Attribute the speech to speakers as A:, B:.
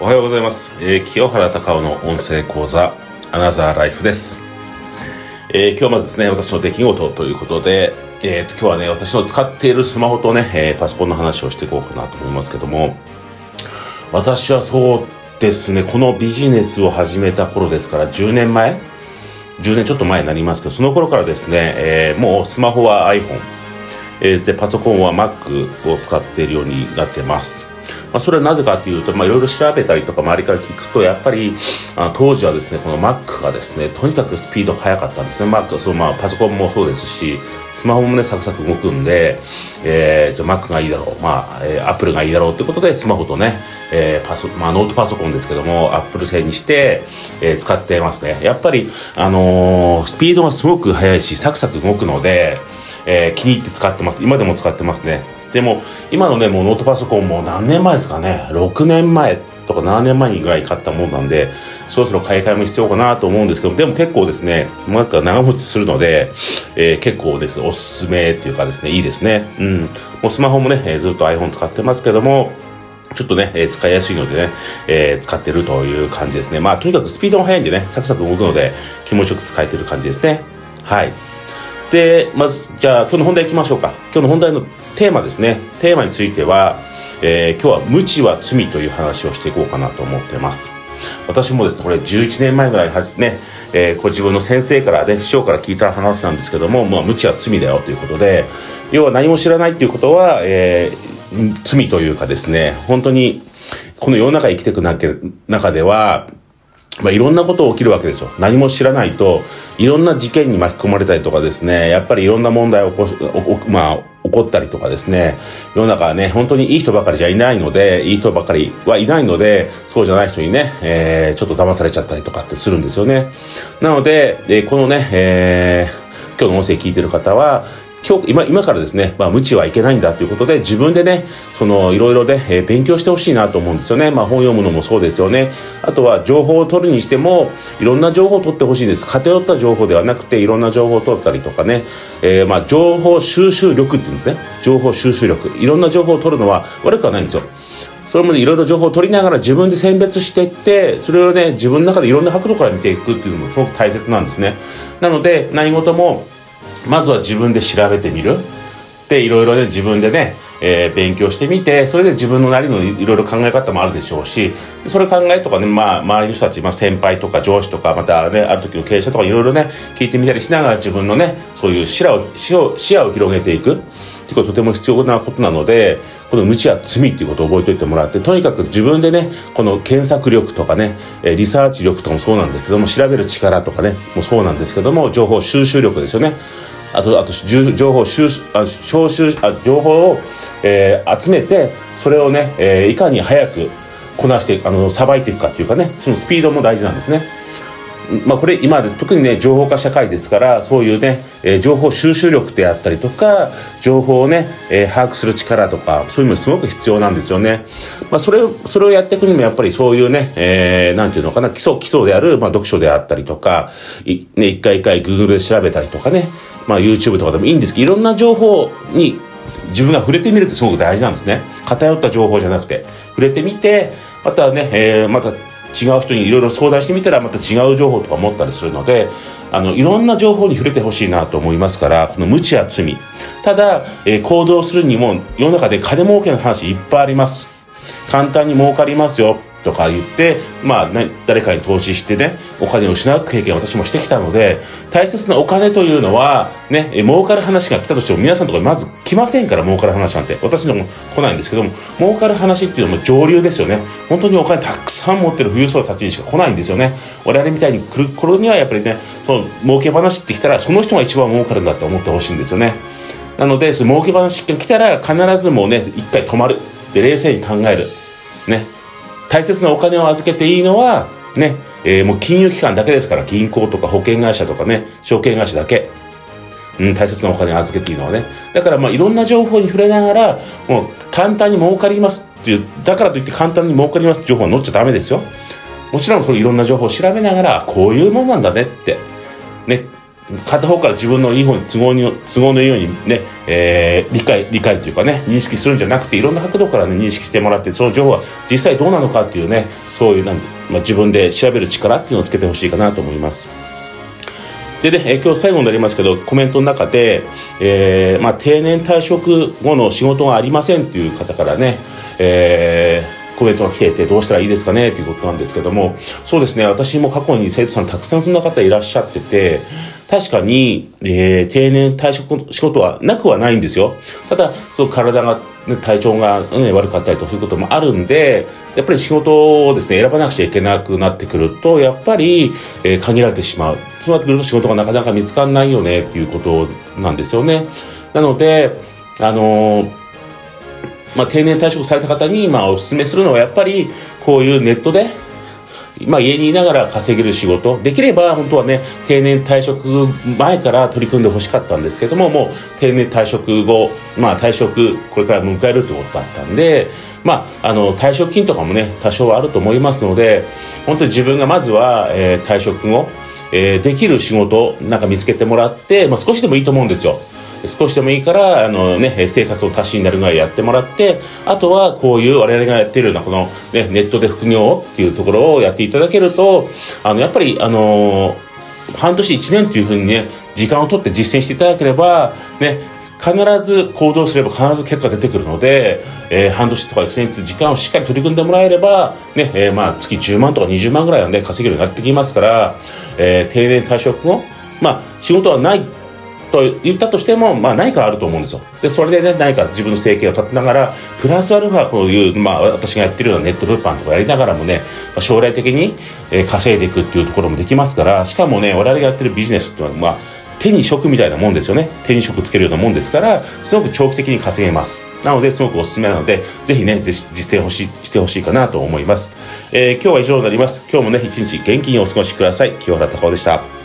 A: おはようございます。えー清原隆夫の音声講座、アナザーライフです。えー今日まずですね、私の出来事ということで、えーと今日はね、私の使っているスマホとね、えーパソコンの話をしていこうかなと思いますけども、私はそうですね、このビジネスを始めた頃ですから、10年前 ?10 年ちょっと前になりますけど、その頃からですね、えーもうスマホは iPhone、えーで、パソコンは Mac を使っているようになってます。まあ、それはなぜかというと、まあ、いろいろ調べたりとか周りから聞くと、やっぱり、あ当時はですね、この Mac がですね、とにかくスピード速かったんですね。Mac、そう、まあ、パソコンもそうですし、スマホもね、サクサク動くんで、えー、じゃあ Mac がいいだろう。まあ、えー、Apple がいいだろうということで、スマホとね、えー、パソ、まあ、ノートパソコンですけども、Apple 製にして、えー、使ってますね。やっぱり、あのースピードがすごく速いし、サクサク動くので、えー気に入って使ってます。今でも使ってますね。でも、今のね、もうノートパソコンも何年前ですかね、6年前とか7年前ぐらい買ったもんなんで、そろそろ買い替えも必要かなと思うんですけど、でも結構ですね、なんか長持ちするので、えー結構です、おすすめっていうかですね、いいですね。うん。もうスマホもね、えーずっと iPhone 使ってますけども、ちょっとね、えー使いやすいのでね、えー使ってるという感じですね。まあ、とにかくスピードが速いんでね、サクサク動くので、気持ちよく使えてる感じですね。はい。で、まず、じゃあ、今日の本題行きましょうか。今日の本題のテーマですね。テーマについては、えー今日は無知は罪という話をしていこうかなと思ってます。私もですね、これ11年前ぐらいはね、えーこ自分の先生からね、師匠から聞いた話なんですけども、まあ、無知は罪だよということで、要は何も知らないっていうことは、えー罪というかですね、本当に、この世の中生きていく中では、まあ、いろんなこと起きるわけですよ。何も知らないと、いろんな事件に巻き込まれたりとかですね、やっぱりいろんな問題を起こし、まあ、起こったりとかですね、世の中はね、本当にいい人ばかりじゃいないので、いい人ばかりはいないので、そうじゃない人にね、えーちょっと騙されちゃったりとかってするんですよね。なので、えこのね、えー今日の音声聞いてる方は、今日、今、今からですね、まあ、無知はいけないんだということで、自分でね、その、いろいろで、えー勉強してほしいなと思うんですよね。まあ、本読むのもそうですよね。あとは、情報を取るにしても、いろんな情報を取ってほしいです。偏った情報ではなくて、いろんな情報を取ったりとかね、えーまあ、情報収集力って言うんですね。情報収集力。いろんな情報を取るのは悪くはないんですよ。それも、いろいろ情報を取りながら自分で選別していって、それをね、自分の中でいろんな角度から見ていくっていうのもすごく大切なんですね。なので、何事も、まずは自分で調べてみる。で、いろいろね、自分でね、えー勉強してみて、それで自分のなりのいろいろ考え方もあるでしょうし、それ考えとかね、まあ、周りの人たち、まあ、先輩とか上司とか、またね、ある時の経営者とかいろいろね、聞いてみたりしながら自分のね、そういう視野を、視野を視野を広げていく。ってこととても必要なことなので、この無知は罪っていうことを覚えておいてもらって、とにかく自分でね、この検索力とかね、リサーチ力とかもそうなんですけども、調べる力とかね、もそうなんですけども、情報収集力ですよね。あと、あと、情報収、あ、招集、あ、情報を、えー集めて、それをね、えーいかに早くこなして、あの、さばいていくかっていうかね、そのスピードも大事なんですね。まあ、これ今です特にね情報化社会ですからそういうね、えー情報収集力であったりとか情報をね、えー把握する力とかそういうのすごく必要なんですよね。まあ、それをそれをやっていくにもやっぱりそういうね、えーなんていうのかな基礎基礎である、まあ、読書であったりとかいね一回一回 Google で調べたりとかね、まあ、YouTube とかでもいいんですけどいろんな情報に自分が触れてみるってすごく大事なんですね。偏った情報じゃなくて、触れてみて、またね、えーまた違う人にいろいろ相談してみたらまた違う情報とか持ったりするので、あの、いろんな情報に触れてほしいなと思いますから、この無知や罪。ただ、えー行動するにも世の中で金儲けの話いっぱいあります。簡単に儲かりますよとか言って、まあ、ね、誰かに投資してね、お金を失う経験を私もしてきたので、大切なお金というのは、ね、儲かる話が来たとしても皆さんとかまず来ませんから、儲かる話なんて。私のも来ないんですけども、儲かる話っていうのも上流ですよね。本当にお金たくさん持ってる富裕層たちにしか来ないんですよね。我々みたいに来る頃にはやっぱりね、その儲け話ってきたら、その人が一番儲かるんだって思ってほしいんですよね。なので、その儲け話が来たら必ずもうね、一回止まる。で、冷静に考える。ね。大切なお金を預けていいのは、ね、えーもう金融機関だけですから、銀行とか保険会社とかね、証券会社だけ。うん、大切なお金を預けていいのはね。だからまあいろんな情報に触れながら、もう簡単に儲かりますっていう、だからといって簡単に儲かりますって情報は載っちゃダメですよ。もちろんそのいろんな情報を調べながら、こういうもんなんだねって。ね。片方から自分のいい方に都合に都合のいいようにね、えー、理解理解というかね認識するんじゃなくていろんな角度からね認識してもらってその情報は実際どうなのかっていうねそういう、まあ、自分で調べる力っていうのをつけてほしいかなと思います。でね、え今日最後になりますけど、コメントの中で、えー、まあ、定年退職後の仕事がありませんっていう方からね、えーコメントが来ていてどうしたらいいですかねということなんですけどもそうですね私も過去に生徒さんたくさんそんな方いらっしゃってて確かに、えー、定年退職仕事はなくはないんですよ。ただその体が、ね、体調が、ね、悪かったりということもあるんでやっぱり仕事をですね選ばなくちゃいけなくなってくるとやっぱり、えー、限られてしまう。そうなってくると仕事がなかなか見つからないよねっていうことなんですよね。なのであのーまあ、定年退職された方に、まあ、お勧めするのはやっぱりこういうネットで、まあ、家にいながら稼げる仕事できれば本当はね定年退職前から取り組んでほしかったんですけどももう定年退職後、まあ、退職これから迎えるということだったんで、まあ、あの退職金とかもね多少はあると思いますので本当に自分がまずは、えー、退職後、えー、できる仕事なんか見つけてもらって、まあ、少しでもいいと思うんですよ。少しでもいいから、あのね、生活を足しになるぐらいやってもらって、あとはこういう我々がやってるようなこの、ね、ネットで副業っていうところをやっていただけると、あの、やっぱり、あの半年1年というふうにね、時間を取って実践していただければ、ね、必ず行動すれば必ず結果出てくるので、えー、半年とか1年という時間をしっかり取り組んでもらえれば、ね、えー、まあ月10万とか20万ぐらいはね、稼げるようになってきますから、えー、定年退職後、まあ仕事はないと言ったとしても、まあ何かあると思うんですよ。で、それでね、何か自分の生計を立てながら、プラスアルファこういう、まあ私がやってるようなネット物販とかやりながらもね、将来的に、え稼いでいくっていうところもできますから、しかもね、我々がやってるビジネスっていうのは、まあ、手に職みたいなもんですよね。手に職つけるようなもんですから、すごく長期的に稼げます。なので、すごくおすすめなので、ぜひね、実践ほししてほしいかなと思います。えー、今日は以上になります。今日もね、一日元気にお過ごしください。清原隆夫でした。